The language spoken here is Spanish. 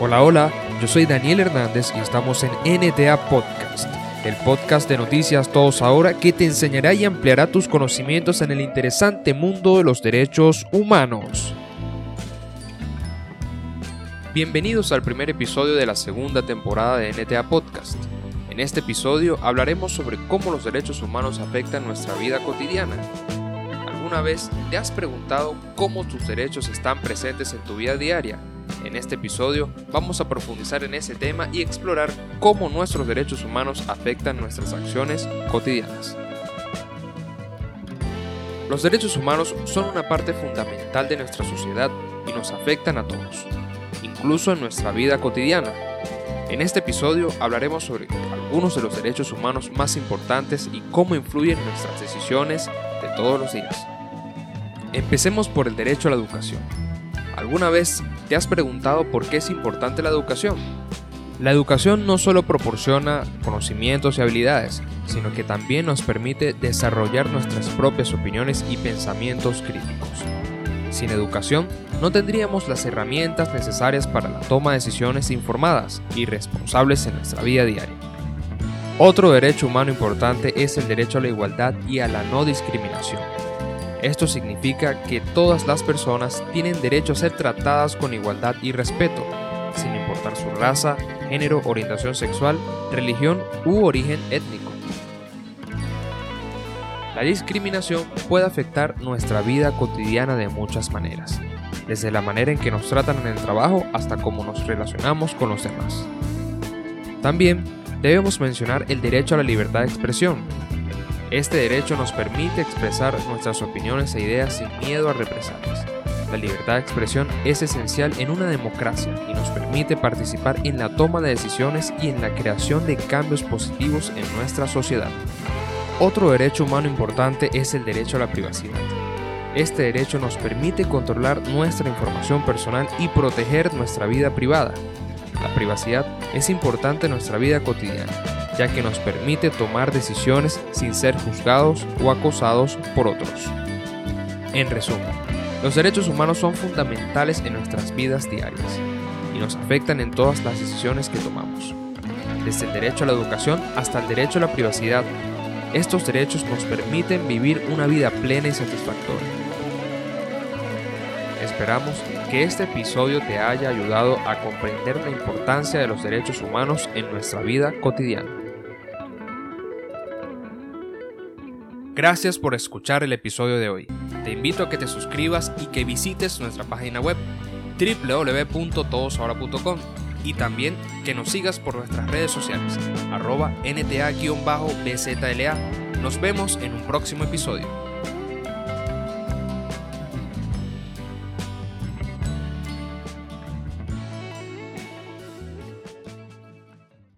Hola, hola, yo soy Daniel Hernández y estamos en NTA Podcast, el podcast de noticias Todos Ahora que te enseñará y ampliará tus conocimientos en el interesante mundo de los derechos humanos. Bienvenidos al primer episodio de la segunda temporada de NTA Podcast. En este episodio hablaremos sobre cómo los derechos humanos afectan nuestra vida cotidiana. ¿Alguna vez te has preguntado cómo tus derechos están presentes en tu vida diaria? En este episodio vamos a profundizar en ese tema y explorar cómo nuestros derechos humanos afectan nuestras acciones cotidianas. Los derechos humanos son una parte fundamental de nuestra sociedad y nos afectan a todos, incluso en nuestra vida cotidiana. En este episodio hablaremos sobre algunos de los derechos humanos más importantes y cómo influyen en nuestras decisiones de todos los días. Empecemos por el derecho a la educación. ¿Alguna vez te has preguntado por qué es importante la educación? La educación no solo proporciona conocimientos y habilidades, sino que también nos permite desarrollar nuestras propias opiniones y pensamientos críticos. Sin educación, no tendríamos las herramientas necesarias para la toma de decisiones informadas y responsables en nuestra vida diaria. Otro derecho humano importante es el derecho a la igualdad y a la no discriminación. Esto significa que todas las personas tienen derecho a ser tratadas con igualdad y respeto, sin importar su raza, género, orientación sexual, religión u origen étnico. La discriminación puede afectar nuestra vida cotidiana de muchas maneras, desde la manera en que nos tratan en el trabajo hasta cómo nos relacionamos con los demás. También debemos mencionar el derecho a la libertad de expresión, este derecho nos permite expresar nuestras opiniones e ideas sin miedo a represalias. La libertad de expresión es esencial en una democracia y nos permite participar en la toma de decisiones y en la creación de cambios positivos en nuestra sociedad. Otro derecho humano importante es el derecho a la privacidad. Este derecho nos permite controlar nuestra información personal y proteger nuestra vida privada. La privacidad es importante en nuestra vida cotidiana ya que nos permite tomar decisiones sin ser juzgados o acosados por otros. En resumen, los derechos humanos son fundamentales en nuestras vidas diarias y nos afectan en todas las decisiones que tomamos. Desde el derecho a la educación hasta el derecho a la privacidad, estos derechos nos permiten vivir una vida plena y satisfactoria. Esperamos que este episodio te haya ayudado a comprender la importancia de los derechos humanos en nuestra vida cotidiana. Gracias por escuchar el episodio de hoy. Te invito a que te suscribas y que visites nuestra página web www.todosahora.com y también que nos sigas por nuestras redes sociales arroba nta-bzla. Nos vemos en un próximo episodio.